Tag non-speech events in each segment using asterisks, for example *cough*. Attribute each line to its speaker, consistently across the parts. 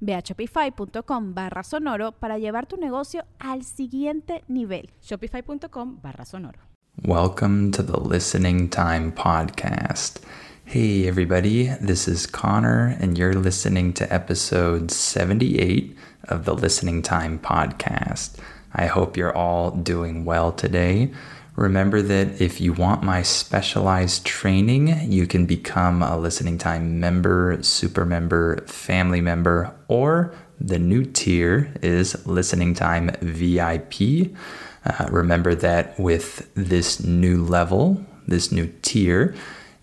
Speaker 1: Ve a shopify.com barra sonoro para llevar tu negocio al siguiente nivel.
Speaker 2: Shopify.com barra sonoro.
Speaker 3: Welcome to the Listening Time Podcast. Hey, everybody, this is Connor, and you're listening to episode 78 of the Listening Time Podcast. I hope you're all doing well today. Remember that if you want my specialized training, you can become a listening time member, super member, family member, or the new tier is listening time VIP. Uh, remember that with this new level, this new tier,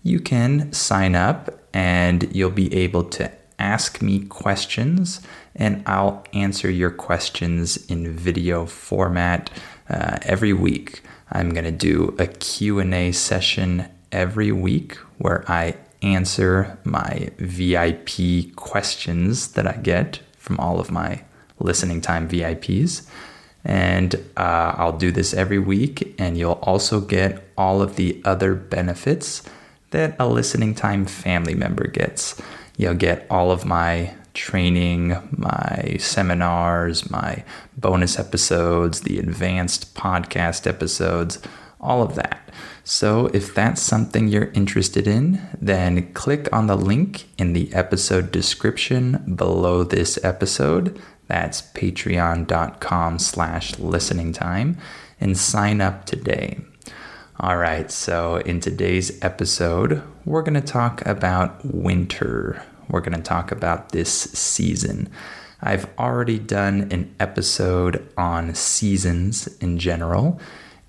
Speaker 3: you can sign up and you'll be able to ask me questions and I'll answer your questions in video format uh, every week. I'm going to do a Q&A session every week where I answer my VIP questions that I get from all of my listening time VIPs. And uh, I'll do this every week, and you'll also get all of the other benefits that a listening time family member gets. You'll get all of my training, my seminars, my bonus episodes, the advanced podcast episodes, all of that. So, if that's something you're interested in, then click on the link in the episode description below this episode. That's patreon.com slash listening time and sign up today. All right, so in today's episode, we're going to talk about winter we're going to talk about this season. I've already done an episode on seasons in general,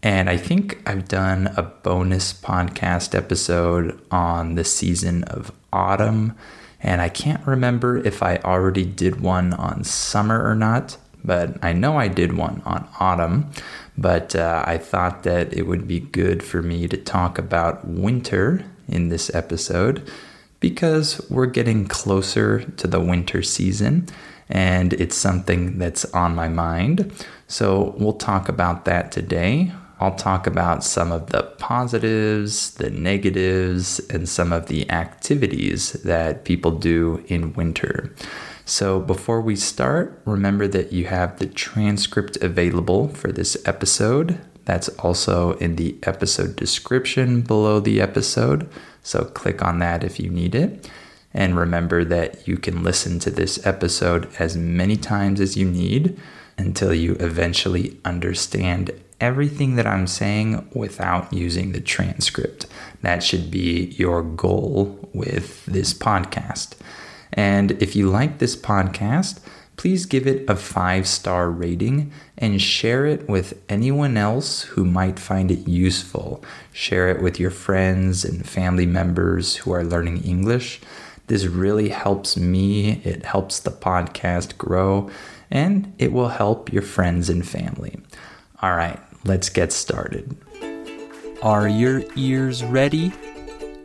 Speaker 3: and I think I've done a bonus podcast episode on the season of autumn. And I can't remember if I already did one on summer or not, but I know I did one on autumn. But uh, I thought that it would be good for me to talk about winter in this episode because we're getting closer to the winter season and it's something that's on my mind. So we'll talk about that today. I'll talk about some of the positives, the negatives, and some of the activities that people do in winter. So, before we start, remember that you have the transcript available for this episode. That's also in the episode description below the episode. So click on that if you need it. And remember that you can listen to this episode as many times as you need until you eventually understand everything that I'm saying without using the transcript. That should be your goal with this podcast. And if you like this podcast, please give it a five star rating and share it with anyone else who might find it useful. Share it with your friends and family members who are learning English. This really helps me, it helps the podcast grow, and it will help your friends and family. All right, let's get started.
Speaker 4: Are your ears ready?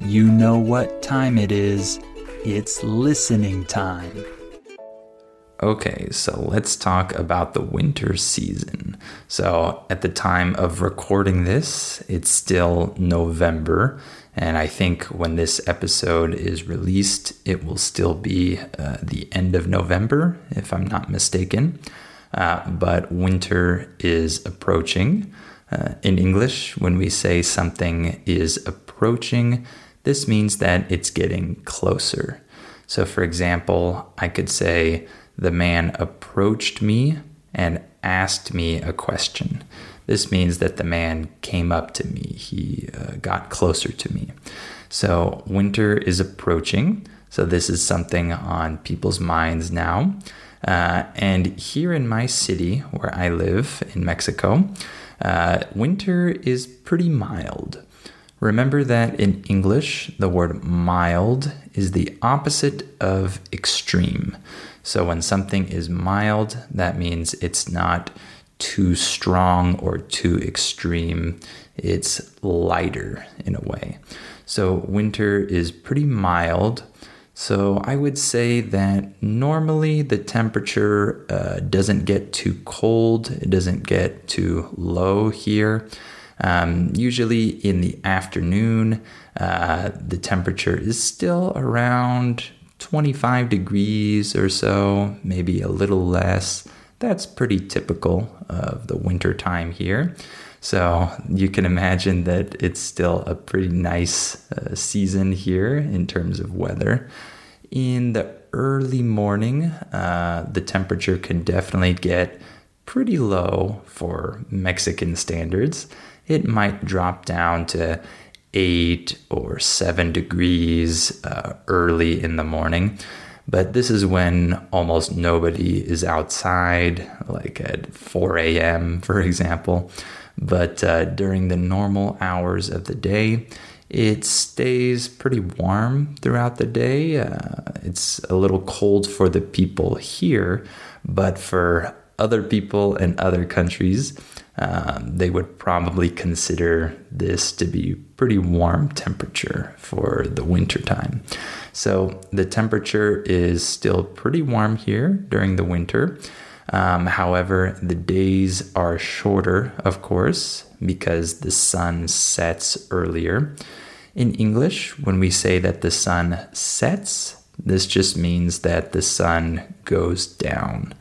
Speaker 4: You know what time it is. It's listening time.
Speaker 3: Okay, so let's talk about the winter season. So, at the time of recording this, it's still November, and I think when this episode is released, it will still be uh, the end of November, if I'm not mistaken. Uh, but winter is approaching. Uh, in English, when we say something is approaching, this means that it's getting closer. So, for example, I could say, the man approached me and asked me a question. This means that the man came up to me, he uh, got closer to me. So, winter is approaching. So, this is something on people's minds now. Uh, and here in my city, where I live in Mexico, uh, winter is pretty mild. Remember that in English, the word mild is the opposite of extreme. So when something is mild, that means it's not too strong or too extreme. It's lighter in a way. So winter is pretty mild. So I would say that normally the temperature uh, doesn't get too cold, it doesn't get too low here. Um, usually in the afternoon, uh, the temperature is still around 25 degrees or so, maybe a little less. That's pretty typical of the winter time here. So you can imagine that it's still a pretty nice uh, season here in terms of weather. In the early morning, uh, the temperature can definitely get pretty low for Mexican standards it might drop down to eight or seven degrees uh, early in the morning. But this is when almost nobody is outside, like at 4 a.m., for example. But uh, during the normal hours of the day, it stays pretty warm throughout the day. Uh, it's a little cold for the people here, but for other people in other countries, um, they would probably consider this to be pretty warm temperature for the winter time. So the temperature is still pretty warm here during the winter. Um, however, the days are shorter, of course, because the sun sets earlier. In English, when we say that the sun sets, this just means that the sun goes down.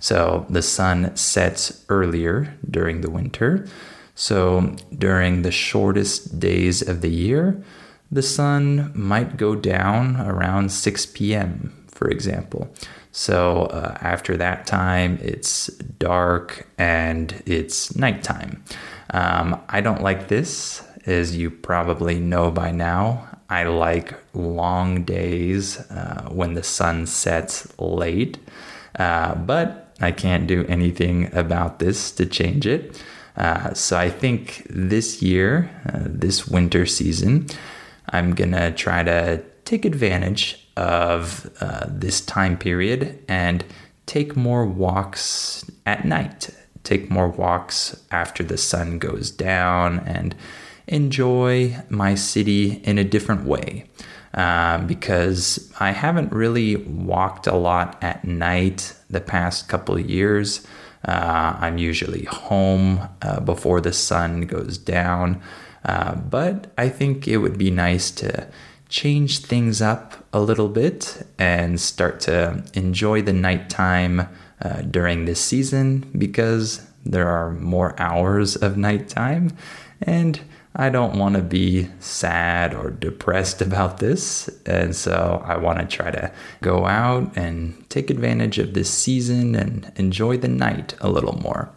Speaker 3: So the sun sets earlier during the winter. So during the shortest days of the year, the sun might go down around 6 p.m., for example. So uh, after that time, it's dark and it's nighttime. Um, I don't like this, as you probably know by now. I like long days uh, when the sun sets late, uh, but I can't do anything about this to change it. Uh, so I think this year, uh, this winter season, I'm gonna try to take advantage of uh, this time period and take more walks at night, take more walks after the sun goes down and enjoy my city in a different way. Uh, because I haven't really walked a lot at night the past couple of years. Uh, I'm usually home uh, before the sun goes down. Uh, but I think it would be nice to change things up a little bit and start to enjoy the nighttime uh, during this season because there are more hours of nighttime. And I don't want to be sad or depressed *laughs* about this. And so I want to try to go out and take advantage of this season and enjoy the night a little more.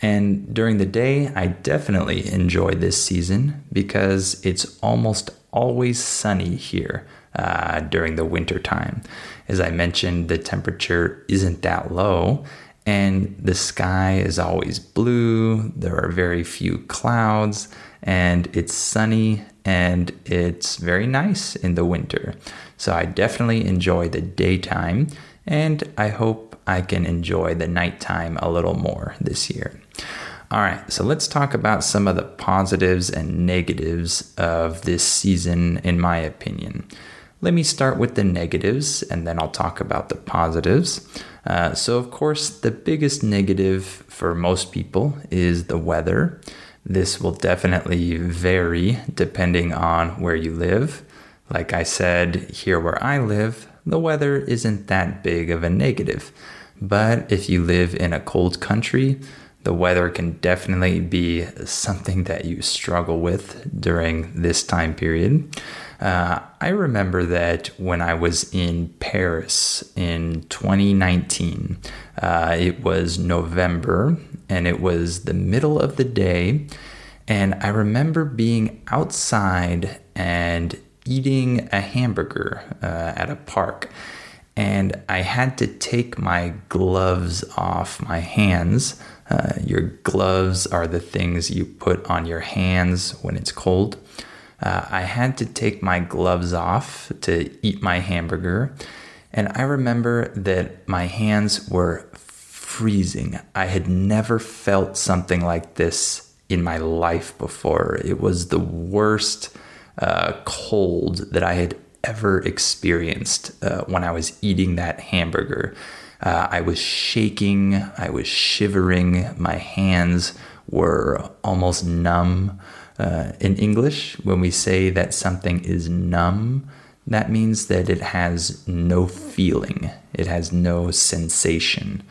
Speaker 3: And during the day, I definitely enjoy this season because it's almost always sunny here uh, during the winter time. As I mentioned, the temperature isn't that low, and the sky is always blue. There are very few clouds and it's sunny and it's very nice in the winter. So I definitely enjoy the daytime and I hope I can enjoy the nighttime a little more this year. All right, so let's talk about some of the positives and negatives of this season, in my opinion. Let me start with the negatives and then I'll talk about the positives. Uh, so, of course, the biggest negative for most people is the weather. This will definitely vary depending on where you live. Like I said, here where I live, the weather isn't that big of a negative. But if you live in a cold country, the weather can definitely be something that you struggle with during this time period. Uh, I remember that when I was in Paris in 2019, uh, it was November and it was the middle of the day. And I remember being outside and eating a hamburger uh, at a park. And I had to take my gloves off my hands. Uh, your gloves are the things you put on your hands when it's cold. Uh, I had to take my gloves off to eat my hamburger. And I remember that my hands were freezing. I had never felt something like this in my life before. It was the worst uh, cold that I had ever experienced uh, when I was eating that hamburger. Uh, I was shaking, I was shivering, my hands were almost numb. Uh, in English, when we say that something is numb, that means that it has no feeling, it has no sensation.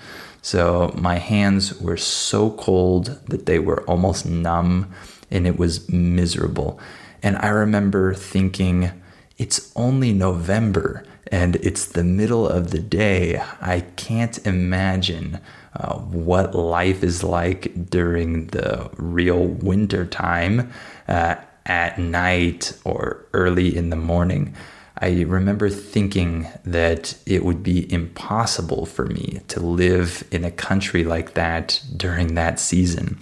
Speaker 3: So my hands were so cold that they were almost numb and it was miserable. And I remember thinking, it's only November and it's the middle of the day. I can't imagine uh, what life is like during the real winter time uh, at night or early in the morning. I remember thinking that it would be impossible for me to live in a country like that during that season.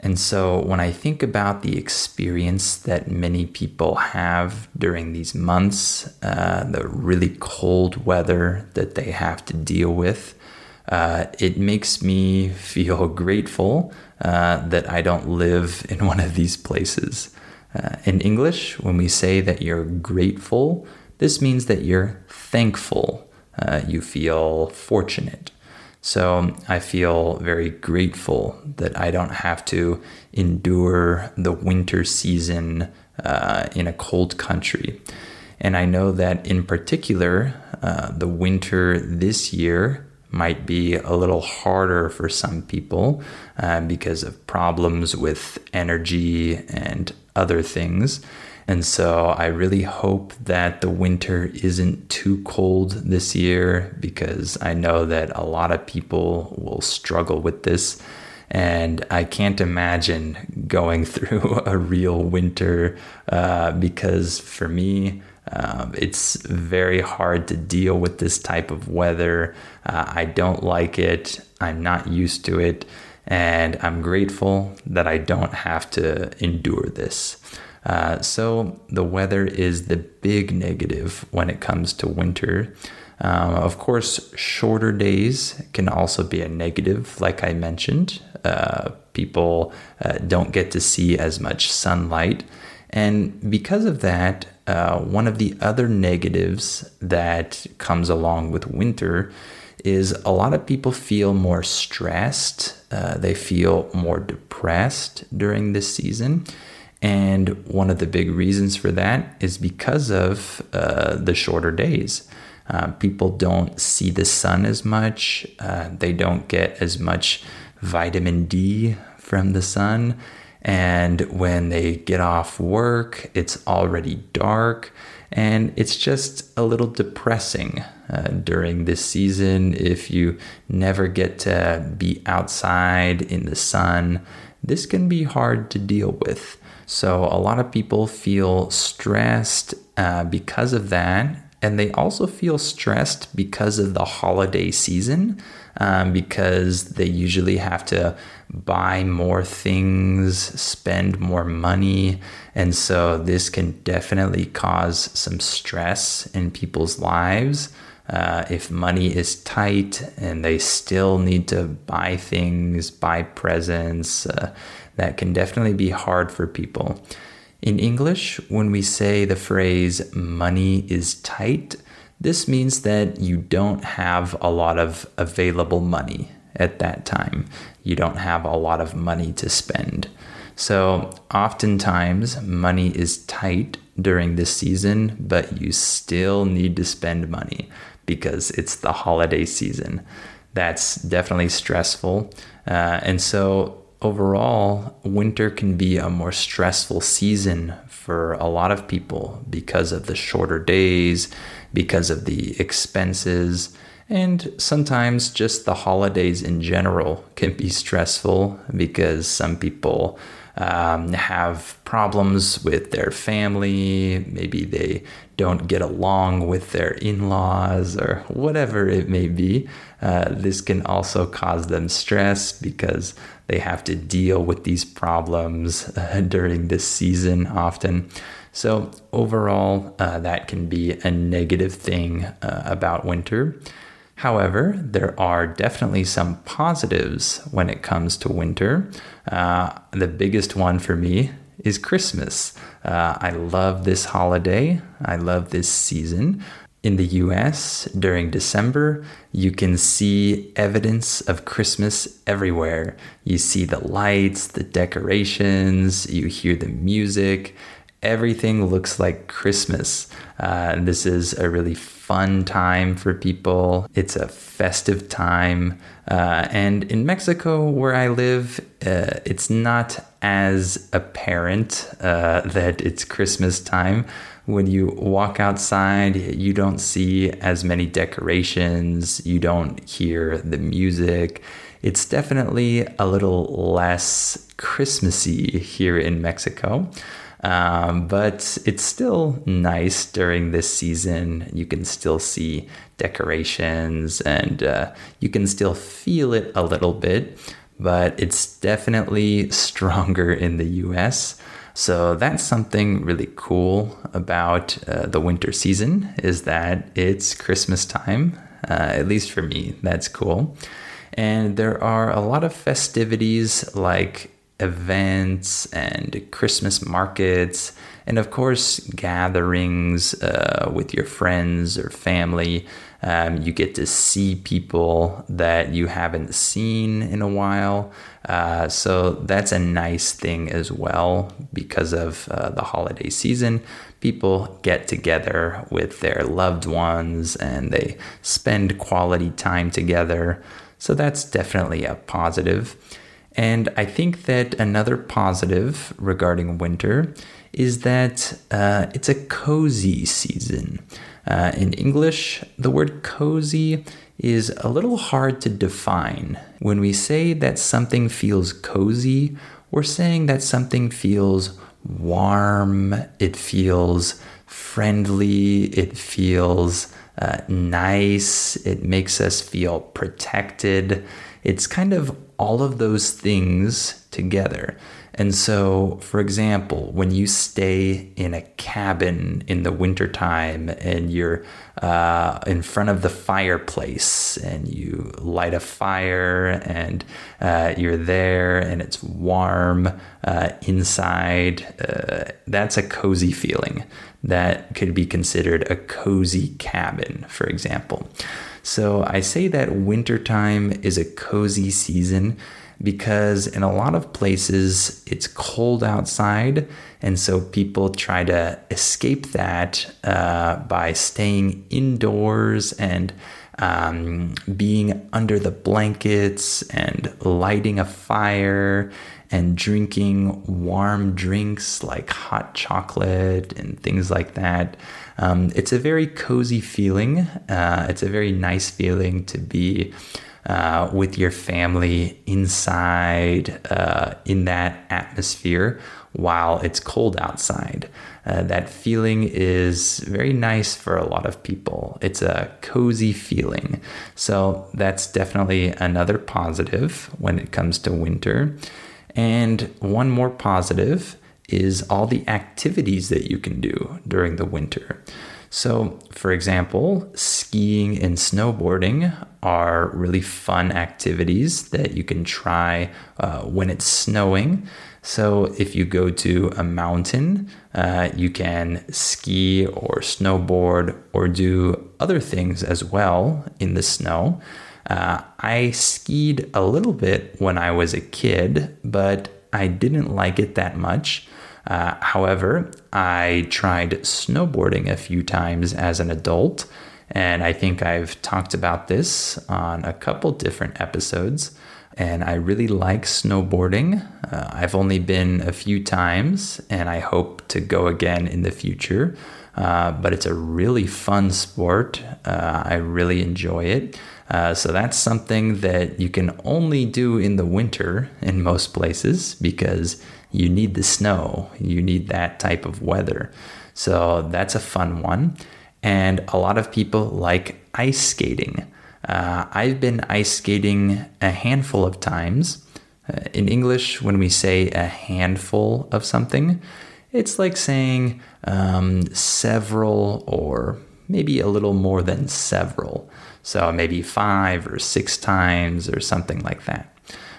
Speaker 3: And so when I think about the experience that many people have during these months, uh, the really cold weather that they have to deal with, uh, it makes me feel *laughs* grateful uh, that I don't live in one of these places. Uh, in English, when we say that you're grateful, this means that you're thankful. Uh, you feel fortunate. So I feel very grateful that I don't have to endure the winter season uh, in a cold country. And I know that in particular, uh, the winter this year might be a little harder for some people uh, because of problems with energy and other things. And so I really hope that the winter isn't too cold this year because I know that a lot of people will struggle with this. And I can't imagine going *laughs* through a real winter uh, because for me, um, it's very hard to deal with this type of weather. Uh, I don't like it. I'm not used to it. And I'm grateful that I don't have to endure this. Uh, so, the weather is the big negative when it comes to winter. Um, of course, shorter days can also be a negative, like I mentioned. Uh, people uh, don't get to see as much sunlight. And because of that, uh, one of the other negatives that comes along with winter is a lot of people feel more stressed. Uh, they feel more depressed during this season. And one of the big reasons for that is because of uh, the shorter days. Uh, people don't see the sun as much, uh, they don't get as much vitamin D from the sun. And when they get off work, it's already dark. And it's just a little depressing uh, during this season if you never get to be outside in the sun. This can be hard to deal with. So, a lot of people feel stressed uh, because of that. And they also feel stressed because of the holiday season, um, because they usually have to buy more things, spend more money. And so this can definitely cause some stress in people's lives. Uh, if money is tight and they still need to buy things, buy presents, uh, that can definitely be hard for people. In English, when we say the phrase money is tight, this means that you don't have a lot of available money at that time. You don't have a lot of money to spend. So, oftentimes, money is tight during this season, but you still need to spend money because it's the holiday season. that's definitely stressful. Uh, and so, overall, winter can be a more stressful season for a lot of people because of the shorter days, because of the expenses, and sometimes just the holidays in general can be stressful because some people um, have problems with their family. Maybe they don't get along with their in laws or whatever it may be. Uh, this can also cause them stress because they have to deal with these problems uh, *laughs* during this season often. So, overall, uh, that can be a negative thing uh, about winter. However, there are definitely some positives when it comes to winter. Uh, the biggest one for me is Christmas. Uh, I love this holiday, I love this season. In the US, during December, you can see evidence of Christmas everywhere. You see the lights, the decorations, you hear the music. Everything looks like Christmas. Uh, this is a really fun time for people. It's a festive time. Uh, and in Mexico, where I live, uh, it's not as apparent uh, that it's Christmas time. When you walk outside, you don't see as many decorations, you don't hear the music. It's definitely a little less Christmassy here in Mexico. Um, but it's still nice during this season. You can still see decorations and uh, you can still feel it a little bit, but it's definitely *laughs* stronger in the US. So that's something really cool about uh, the winter season is that it's Christmas time. Uh, at least for me, that's cool. And there are a lot of festivities like events and Christmas markets, and of course, gatherings uh, with your friends or family. Um, you get to see people that you haven't seen in a while. Uh, so that's a nice thing as well because of uh, the holiday season. People get together with their loved ones and they spend quality time together. So that's definitely a positive. And I think that another positive regarding winter is that uh, it's a cozy season. Uh, in English, the word cozy is a little hard to define. When we say that something feels cozy, we're saying that something feels warm, it feels friendly, it feels uh, nice, it makes us feel protected. It's kind of all of those things together. And so, for example, when you stay in a cabin in the wintertime and you're uh, in front of the fireplace and you light a fire and uh, you're there and it's warm uh, inside, uh, that's a cozy feeling. That could be considered a cozy cabin, for example. So I say that wintertime is a cozy season because in a lot of places it's cold outside. And so people try to escape that uh, by staying indoors and um, being under the blankets and lighting a fire and drinking warm drinks like hot chocolate and things like that. Um, it's a very cozy feeling. Uh, it's a very nice feeling to be uh, with your family inside uh, in that atmosphere while it's cold outside. Uh, that feeling is very nice for a lot of people. It's a cozy feeling. So, that's definitely another positive when it comes to winter. And one more positive is all the activities that you can do during the winter. So, for example, skiing and snowboarding are really fun activities that you can try uh, when it's snowing. So, if you go to a mountain, uh, you can ski or snowboard or do other things as well in the snow. Uh, I skied a little bit when I was a kid, but I didn't like it that much. Uh, however, I tried snowboarding a few times as an adult, And I think I've talked about this on a couple different episodes. And I really like snowboarding. Uh, I've only been a few times, and I hope to go again in the future. Uh, but it's a really fun sport. Uh, I really enjoy it. Uh, so that's something that you can only do in the winter in most places because you need the snow, you need that type of weather. So that's a fun one. And a lot of people like ice skating. Uh, I've been ice skating a handful of times. Uh, in English, when we say a handful of something, it's like saying um, several or maybe a little more than several. So maybe five or six times or something like that.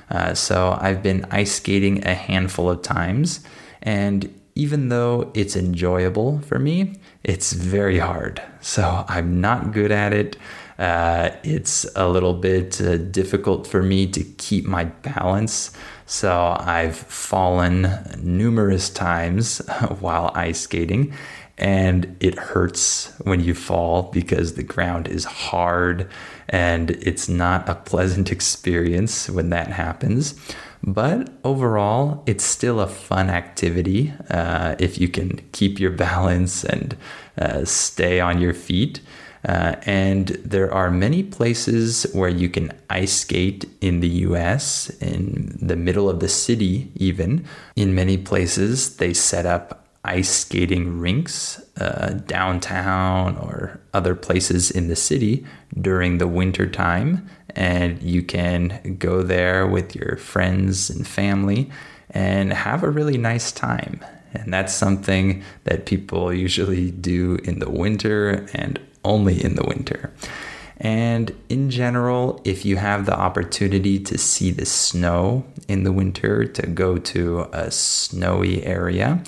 Speaker 3: Uh, so I've been ice skating a handful of times, and even though it's enjoyable for me, it's very hard. So I'm not good at it. Uh, it's a little bit uh, difficult for me to keep my balance. So I've fallen numerous times *laughs* while ice skating, and it hurts when you fall because the ground is hard and it's not a pleasant *laughs* experience when that happens. But overall, it's still a fun activity uh, if you can keep your *laughs* balance and uh, stay on your feet. Uh, and there are many places where you can ice skate in the US, in the middle of the city, even. In many places, they set up ice skating rinks uh, downtown or other places in the city during the winter time. And you can go there with your friends and family and have a really nice time. And that's something that people usually do in the winter and only in the winter. And in general, if you have the opportunity to see the snow in the winter, to go to a snowy area,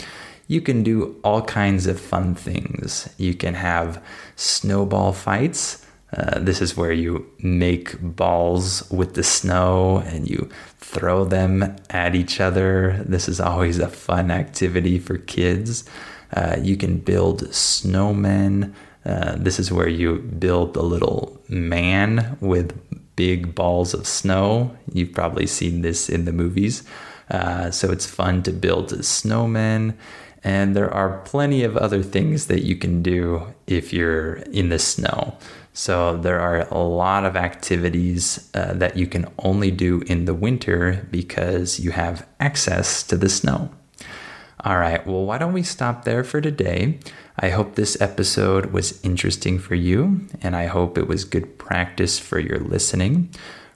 Speaker 3: you can do all kinds of fun things. You can have snowball fights. Uh, this is where you make balls with the snow and you throw them at each other. This is always a fun activity for kids. Uh, you can build snowmen. Uh, this is where you build a little man with big balls of snow. You've probably seen this in the movies. Uh, so it's fun to build a snowman. And there are plenty of other things that you can do if you're in the snow. So there are a lot of activities uh, that you can only do in the winter because you have access to the snow. All right, well, why don't we stop there for today? I hope this episode was interesting for you, and I hope it was good practice for your listening.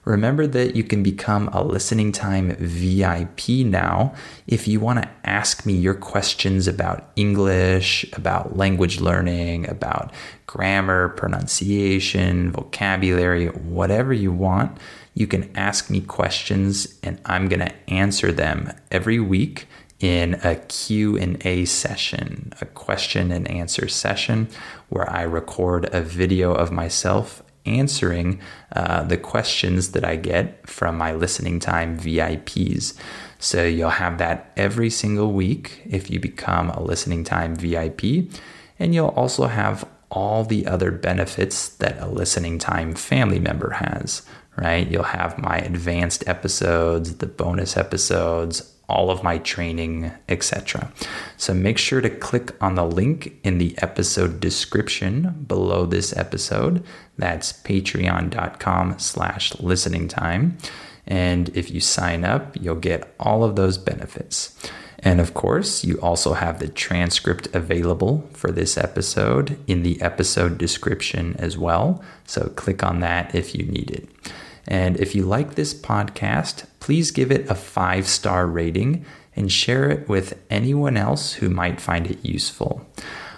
Speaker 3: Remember that you can become a listening time VIP now if you want to ask me your questions about English, about language learning, about grammar, pronunciation, vocabulary, whatever you want. You can ask me questions and I'm going to answer them every week in a Q&A session, a question and answer session where I record a video of myself answering uh, the questions that I get from my listening time VIPs. So you'll have that every single week if you become a listening time VIP. And you'll also have all the other benefits that a listening time family member has, right? You'll have my advanced episodes, the bonus episodes, all of my training, etc. So make sure to click on the link in the episode description below this episode. That's patreon.com slash listening time. And if you sign up, you'll get all of those benefits. And of course, you also have the transcript available for this episode in the episode description as well. So click on that if you need it. And if you like this podcast, please give it a five star rating and share it with anyone else who might find it useful.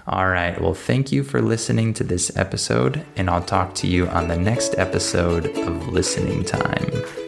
Speaker 3: All right, well, thank you for listening to this episode, and I'll talk to you on the next episode of Listening Time.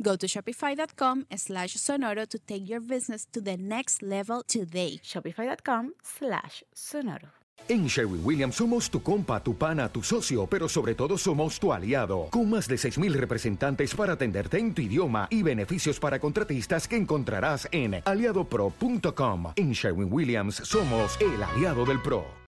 Speaker 1: Go to shopify.com slash sonoro to take your business to the next level today.
Speaker 2: Shopify.com slash sonoro.
Speaker 5: En Sherwin Williams somos tu compa, tu pana, tu socio, pero sobre todo somos tu aliado, con más de 6.000 representantes para atenderte en tu idioma y beneficios para contratistas que encontrarás en aliadopro.com. En Sherwin Williams somos el aliado del PRO.